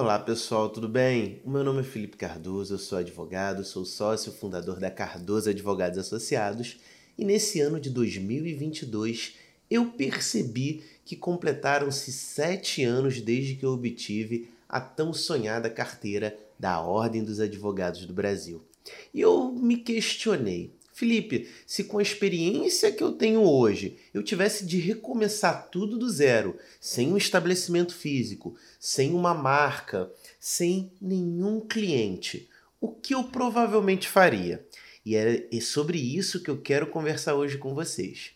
Olá pessoal, tudo bem? O meu nome é Felipe Cardoso, eu sou advogado, sou sócio fundador da Cardoso Advogados Associados e nesse ano de 2022 eu percebi que completaram-se sete anos desde que eu obtive a tão sonhada carteira da Ordem dos Advogados do Brasil. E eu me questionei, Felipe, se com a experiência que eu tenho hoje eu tivesse de recomeçar tudo do zero, sem um estabelecimento físico, sem uma marca, sem nenhum cliente, o que eu provavelmente faria? E é sobre isso que eu quero conversar hoje com vocês.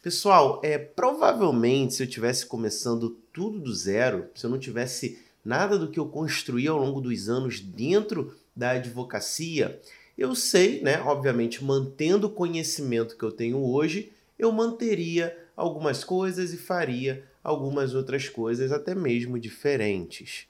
Pessoal, é provavelmente se eu tivesse começando tudo do zero, se eu não tivesse nada do que eu construí ao longo dos anos dentro da advocacia, eu sei, né, obviamente, mantendo o conhecimento que eu tenho hoje, eu manteria algumas coisas e faria algumas outras coisas, até mesmo diferentes.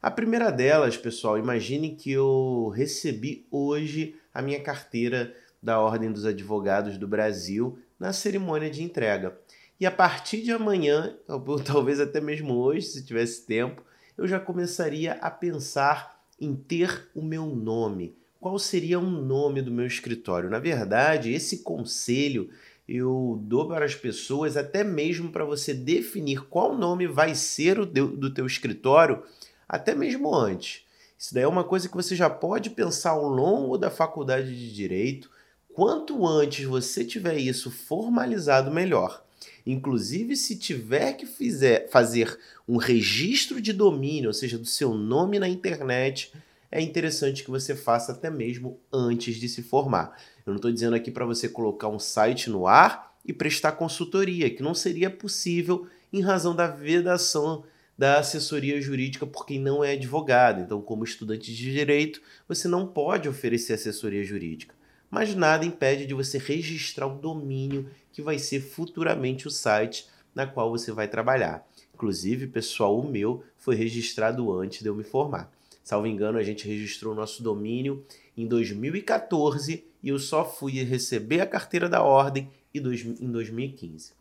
A primeira delas, pessoal, imagine que eu recebi hoje a minha carteira da Ordem dos Advogados do Brasil na cerimônia de entrega. E a partir de amanhã, ou talvez até mesmo hoje, se tivesse tempo, eu já começaria a pensar em ter o meu nome qual seria o nome do meu escritório. Na verdade, esse conselho eu dou para as pessoas até mesmo para você definir qual nome vai ser o do teu escritório, até mesmo antes. Isso daí é uma coisa que você já pode pensar ao longo da faculdade de direito. Quanto antes você tiver isso formalizado, melhor. Inclusive, se tiver que fizer, fazer um registro de domínio, ou seja, do seu nome na internet, é interessante que você faça até mesmo antes de se formar. Eu não estou dizendo aqui para você colocar um site no ar e prestar consultoria, que não seria possível em razão da vedação da assessoria jurídica por quem não é advogado. Então, como estudante de direito, você não pode oferecer assessoria jurídica. Mas nada impede de você registrar o domínio que vai ser futuramente o site na qual você vai trabalhar. Inclusive, pessoal, o meu foi registrado antes de eu me formar. Salvo engano, a gente registrou o nosso domínio em 2014 e eu só fui receber a carteira da ordem em 2015.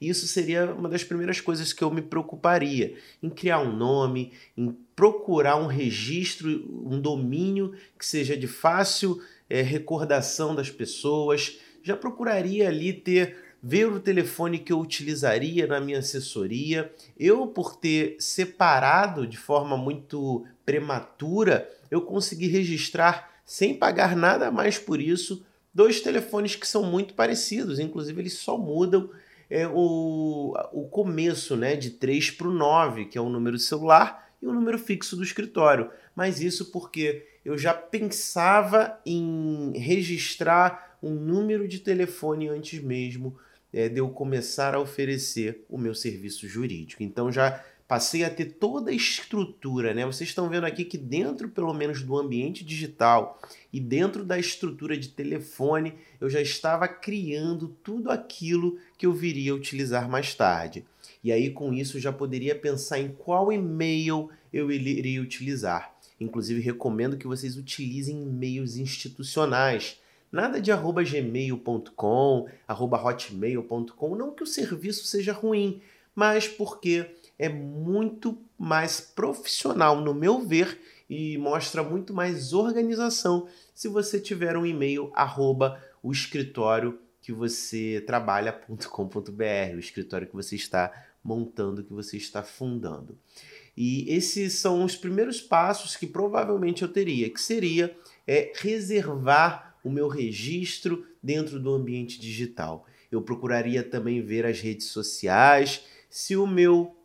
Isso seria uma das primeiras coisas que eu me preocuparia em criar um nome, em procurar um registro, um domínio que seja de fácil é, recordação das pessoas. Já procuraria ali ter ver o telefone que eu utilizaria na minha assessoria. Eu, por ter separado de forma muito prematura, eu consegui registrar sem pagar nada mais por isso dois telefones que são muito parecidos, inclusive eles só mudam é, o, o começo né, de 3 para o 9, que é o número celular, e o número fixo do escritório. Mas isso porque eu já pensava em registrar um número de telefone antes mesmo é, de eu começar a oferecer o meu serviço jurídico. Então já passei a ter toda a estrutura, né? Vocês estão vendo aqui que dentro, pelo menos, do ambiente digital e dentro da estrutura de telefone, eu já estava criando tudo aquilo que eu viria utilizar mais tarde. E aí, com isso, já poderia pensar em qual e-mail eu iria utilizar. Inclusive, recomendo que vocês utilizem e-mails institucionais Nada de arroba gmail.com, arroba hotmail.com, não que o serviço seja ruim, mas porque é muito mais profissional, no meu ver, e mostra muito mais organização se você tiver um e-mail arroba o escritório que você trabalha.com.br, o escritório que você está montando, que você está fundando. E esses são os primeiros passos que provavelmente eu teria, que seria é, reservar o meu registro dentro do ambiente digital. Eu procuraria também ver as redes sociais, se o meu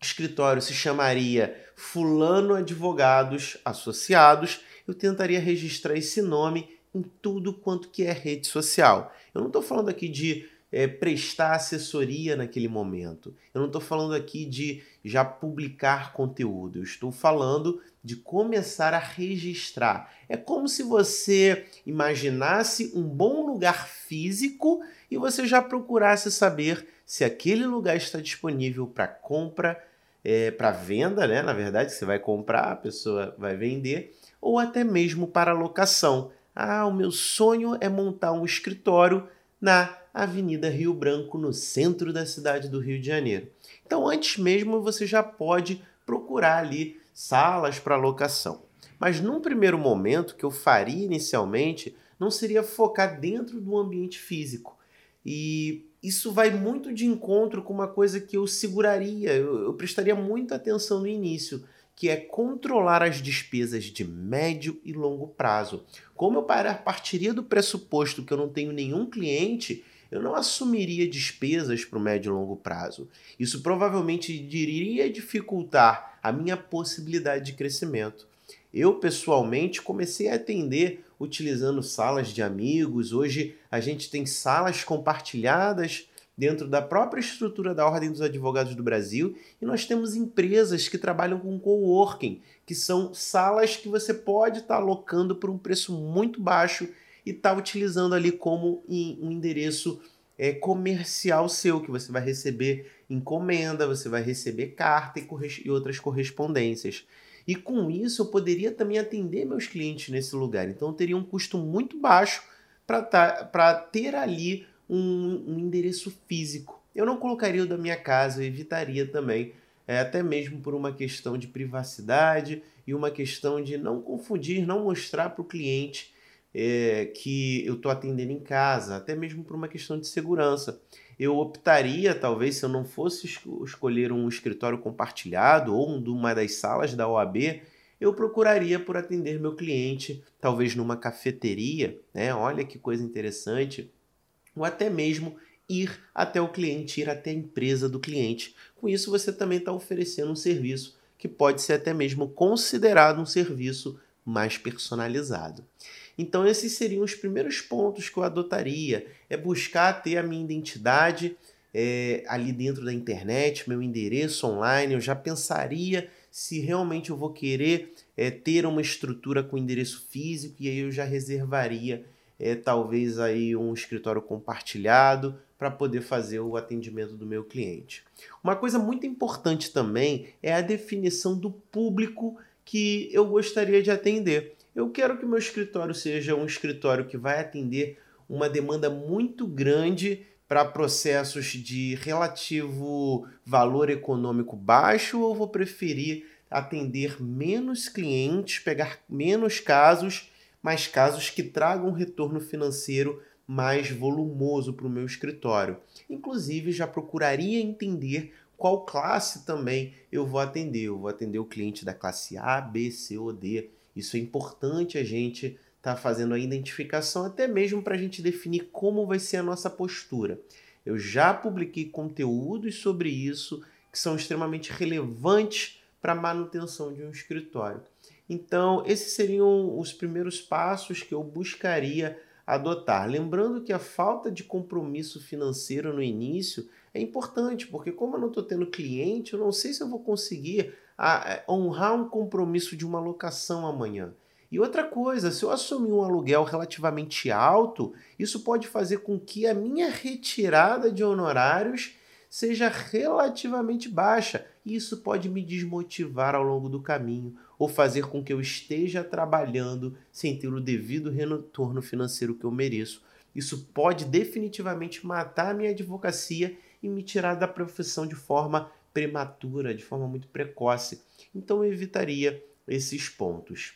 escritório se chamaria Fulano Advogados Associados, eu tentaria registrar esse nome em tudo quanto que é rede social. Eu não estou falando aqui de é, prestar assessoria naquele momento. Eu não estou falando aqui de já publicar conteúdo. Eu estou falando de começar a registrar. É como se você imaginasse um bom lugar físico e você já procurasse saber se aquele lugar está disponível para compra, é, para venda, né? Na verdade, você vai comprar, a pessoa vai vender, ou até mesmo para locação. Ah, o meu sonho é montar um escritório na Avenida Rio Branco, no centro da cidade do Rio de Janeiro. Então, antes mesmo, você já pode procurar ali salas para locação. Mas num primeiro momento, que eu faria inicialmente, não seria focar dentro do ambiente físico. E isso vai muito de encontro com uma coisa que eu seguraria, eu, eu prestaria muita atenção no início, que é controlar as despesas de médio e longo prazo. Como eu partiria do pressuposto que eu não tenho nenhum cliente, eu não assumiria despesas para o médio e longo prazo. Isso provavelmente iria dificultar a minha possibilidade de crescimento. Eu, pessoalmente, comecei a atender utilizando salas de amigos. Hoje a gente tem salas compartilhadas dentro da própria estrutura da Ordem dos Advogados do Brasil e nós temos empresas que trabalham com coworking, que são salas que você pode estar tá alocando por um preço muito baixo e estar tá utilizando ali como um endereço é, comercial seu, que você vai receber encomenda, você vai receber carta e, e outras correspondências. E com isso eu poderia também atender meus clientes nesse lugar. Então teria um custo muito baixo para tá, ter ali um, um, endereço físico. Eu não colocaria o da minha casa, eu evitaria também, é, até mesmo por uma questão de privacidade e uma questão de não confundir, não mostrar para o cliente é, que eu estou atendendo em casa, até mesmo por uma questão de segurança. Eu optaria, talvez, se eu não fosse escolher um escritório compartilhado ou uma das salas da OAB, eu procuraria por atender meu cliente, talvez numa cafeteria, né? Olha que coisa interessante, ou até mesmo ir até o cliente, ir até a empresa do cliente. Com isso, você também está oferecendo um serviço que pode ser até mesmo considerado um serviço mais personalizado. Então, esses seriam os primeiros pontos que eu adotaria: é buscar ter a minha identidade é, ali dentro da internet, meu endereço online. Eu já pensaria se realmente eu vou querer é, ter uma estrutura com endereço físico e aí eu já reservaria é, talvez aí um escritório compartilhado para poder fazer o atendimento do meu cliente. Uma coisa muito importante também é a definição do público que eu gostaria de atender. Eu quero que meu escritório seja um escritório que vai atender uma demanda muito grande para processos de relativo valor econômico baixo ou vou preferir atender menos clientes, pegar menos casos, mas casos que tragam um retorno financeiro mais volumoso para o meu escritório. Inclusive, já procuraria entender qual classe também eu vou atender. Eu vou atender o cliente da classe A, B, C ou D. Isso é importante a gente estar tá fazendo a identificação, até mesmo para a gente definir como vai ser a nossa postura. Eu já publiquei conteúdos sobre isso que são extremamente relevantes para a manutenção de um escritório. Então, esses seriam os primeiros passos que eu buscaria adotar. Lembrando que a falta de compromisso financeiro no início é importante, porque como eu não estou tendo cliente, eu não sei se eu vou conseguir a, a honrar um compromisso de uma locação amanhã. E outra coisa, se eu assumir um aluguel relativamente alto, isso pode fazer com que a minha retirada de honorários seja relativamente baixa. E isso pode me desmotivar ao longo do caminho ou fazer com que eu esteja trabalhando sem ter o devido retorno financeiro que eu mereço. Isso pode definitivamente matar a minha advocacia e me tirar da profissão de forma prematura, de forma muito precoce. Então eu evitaria esses pontos.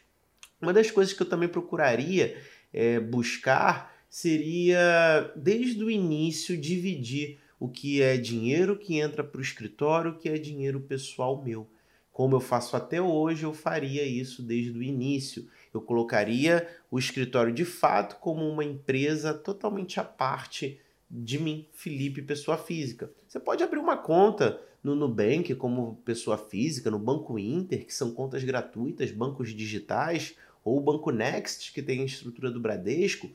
Uma das coisas que eu também procuraria é, buscar seria, desde o início, dividir o que é dinheiro que entra para o escritório, o que é dinheiro pessoal meu. Como eu faço até hoje, eu faria isso desde o início. Eu colocaria o escritório de fato como uma empresa totalmente à parte de mim, Felipe, pessoa física. Você pode abrir uma conta no Nubank como pessoa física, no Banco Inter, que são contas gratuitas, bancos digitais, ou o Banco Next, que tem a estrutura do Bradesco,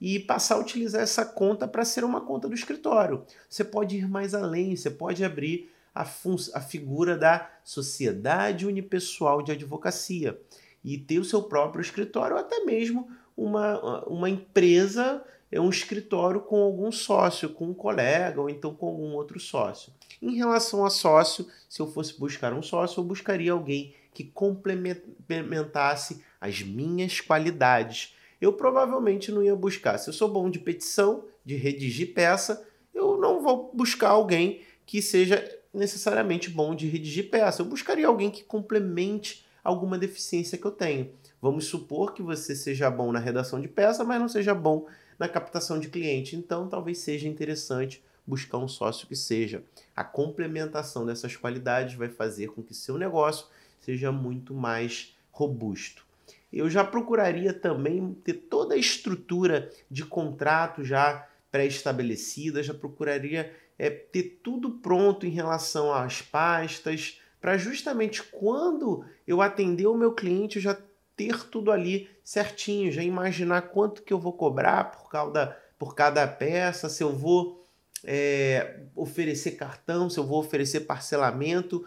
e passar a utilizar essa conta para ser uma conta do escritório. Você pode ir mais além, você pode abrir a, a figura da sociedade unipessoal de advocacia e ter o seu próprio escritório, ou até mesmo uma, uma empresa é um escritório com algum sócio, com um colega ou então com algum outro sócio. Em relação a sócio, se eu fosse buscar um sócio, eu buscaria alguém que complementasse as minhas qualidades. Eu provavelmente não ia buscar. Se eu sou bom de petição, de redigir peça, eu não vou buscar alguém que seja necessariamente bom de redigir peça. Eu buscaria alguém que complemente alguma deficiência que eu tenho. Vamos supor que você seja bom na redação de peça, mas não seja bom na captação de cliente. Então, talvez seja interessante buscar um sócio que seja. A complementação dessas qualidades vai fazer com que seu negócio seja muito mais robusto. Eu já procuraria também ter toda a estrutura de contrato já pré-estabelecida, já procuraria é, ter tudo pronto em relação às pastas, para justamente quando eu atender o meu cliente, eu já ter tudo ali certinho, já imaginar quanto que eu vou cobrar por cada, por cada peça, se eu vou é, oferecer cartão, se eu vou oferecer parcelamento.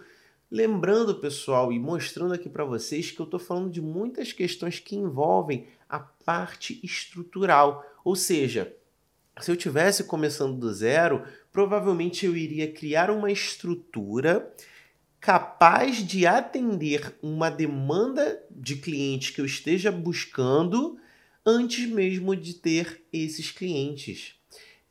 Lembrando, pessoal, e mostrando aqui para vocês que eu estou falando de muitas questões que envolvem a parte estrutural. Ou seja, se eu tivesse começando do zero, provavelmente eu iria criar uma estrutura capaz de atender uma demanda de cliente que eu esteja buscando antes mesmo de ter esses clientes.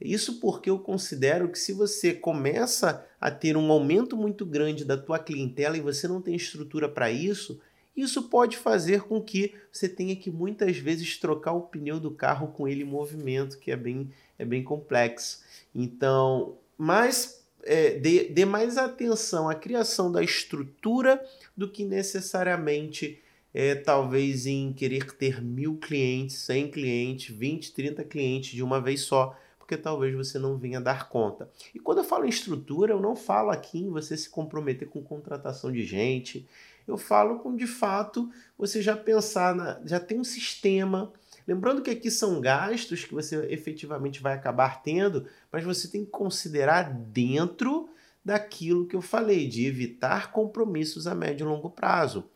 Isso porque eu considero que se você começa a ter um aumento muito grande da tua clientela e você não tem estrutura para isso, isso pode fazer com que você tenha que muitas vezes trocar o pneu do carro com ele em movimento, que é bem, é bem complexo. Então, mas é, dê, dê mais atenção à criação da estrutura do que necessariamente é, talvez em querer ter mil clientes, 100 clientes, 20, 30 clientes de uma vez só, porque talvez você não venha dar conta. E quando eu falo em estrutura, eu não falo aqui em você se comprometer com contratação de gente, eu falo com de fato você já pensar, na, já tem um sistema, Lembrando que aqui são gastos que você efetivamente vai acabar tendo, mas você tem que considerar dentro daquilo que eu falei, de evitar compromissos a médio e longo prazo.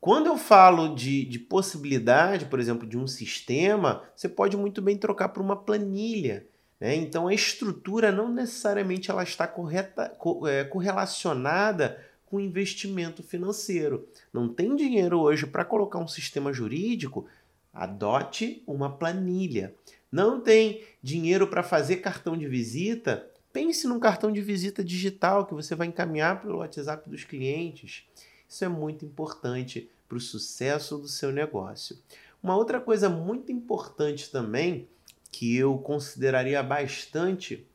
Quando eu falo de, de possibilidade, por exemplo, de um sistema, você pode muito bem trocar por uma planilha. Né? Então a estrutura não necessariamente ela está correta, é, correlacionada com investimento financeiro. Não tem dinheiro hoje para colocar um sistema jurídico, Adote uma planilha. Não tem dinheiro para fazer cartão de visita? Pense num cartão de visita digital que você vai encaminhar pelo WhatsApp dos clientes. Isso é muito importante para o sucesso do seu negócio. Uma outra coisa muito importante também, que eu consideraria bastante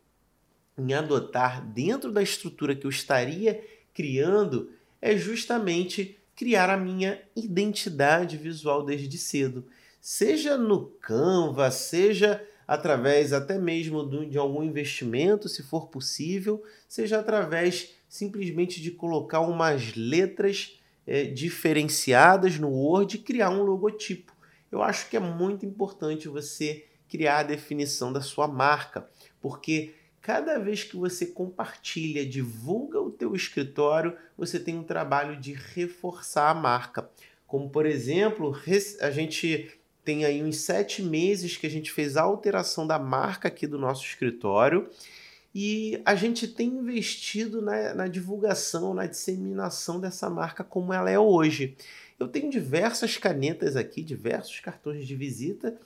em adotar dentro da estrutura que eu estaria criando, é justamente criar a minha identidade visual desde cedo seja no Canva, seja através até mesmo de algum investimento, se for possível, seja através simplesmente de colocar umas letras é, diferenciadas no Word e criar um logotipo. Eu acho que é muito importante você criar a definição da sua marca, porque cada vez que você compartilha, divulga o teu escritório, você tem um trabalho de reforçar a marca. Como por exemplo, a gente tem aí uns sete meses que a gente fez a alteração da marca aqui do nosso escritório e a gente tem investido na, na divulgação, na disseminação dessa marca como ela é hoje. Eu tenho diversas canetas aqui, diversos cartões de visita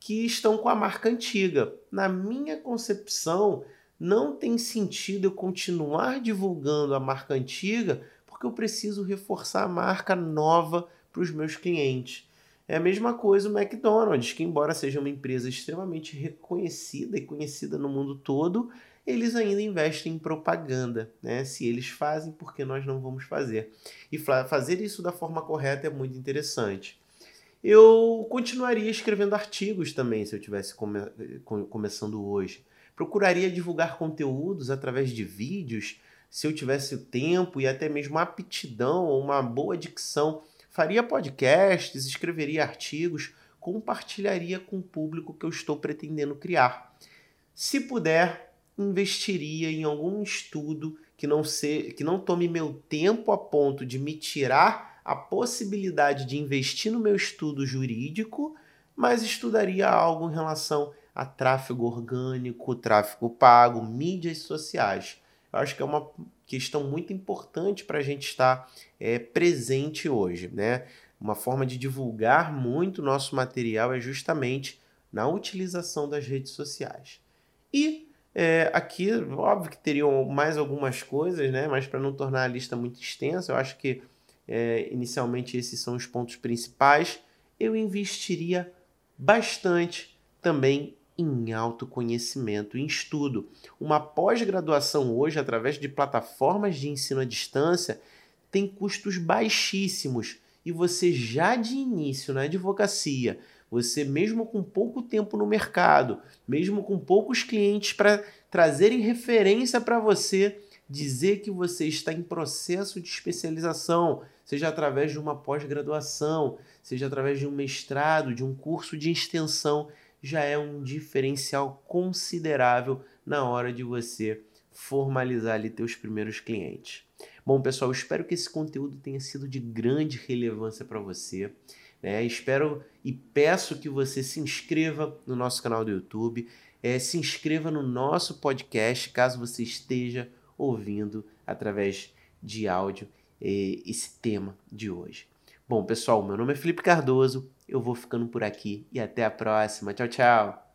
que estão com a marca antiga. Na minha concepção, não tem sentido eu continuar divulgando a marca antiga porque eu preciso reforçar a marca nova para os meus clientes. É a mesma coisa o McDonald's, que embora seja uma empresa extremamente reconhecida e conhecida no mundo todo, eles ainda investem em propaganda. Né? Se eles fazem, por que nós não vamos fazer? E fazer isso da forma correta é muito interessante. Eu continuaria escrevendo artigos também, se eu tivesse come começando hoje. Procuraria divulgar conteúdos através de vídeos, se eu tivesse o tempo e até mesmo aptidão ou uma boa dicção faria podcasts, escreveria artigos, compartilharia com o público que eu estou pretendendo criar. Se puder, investiria em algum estudo que não, se, que não tome meu tempo a ponto de me tirar a possibilidade de investir no meu estudo jurídico, mas estudaria algo em relação a tráfego orgânico, tráfego pago, mídias sociais. Eu acho que é uma questão muito importante para a gente estar é, presente hoje. Né? Uma forma de divulgar muito nosso material é justamente na utilização das redes sociais. E é, aqui, óbvio que teriam mais algumas coisas, né? mas para não tornar a lista muito extensa, eu acho que é, inicialmente esses são os pontos principais, eu investiria bastante também em autoconhecimento, em estudo. Uma pós-graduação hoje, através de plataformas de ensino à distância, tem custos baixíssimos e você já de início na advocacia, você mesmo com pouco tempo no mercado, mesmo com poucos clientes para trazerem referência para você, dizer que você está em processo de especialização, seja através de uma pós-graduação, seja através de um mestrado, de um curso de extensão, já é um diferencial considerável na hora de você formalizar ali teus primeiros clientes. Bom, pessoal, espero que esse conteúdo tenha sido de grande relevância para você. Né? Espero e peço que você se inscreva no nosso canal do YouTube, é, se inscreva no nosso podcast, caso você esteja ouvindo através de áudio é, esse tema de hoje. Bom, pessoal, meu nome é Felipe Cardoso, eu vou ficando por aqui e até a próxima. Tchau, tchau!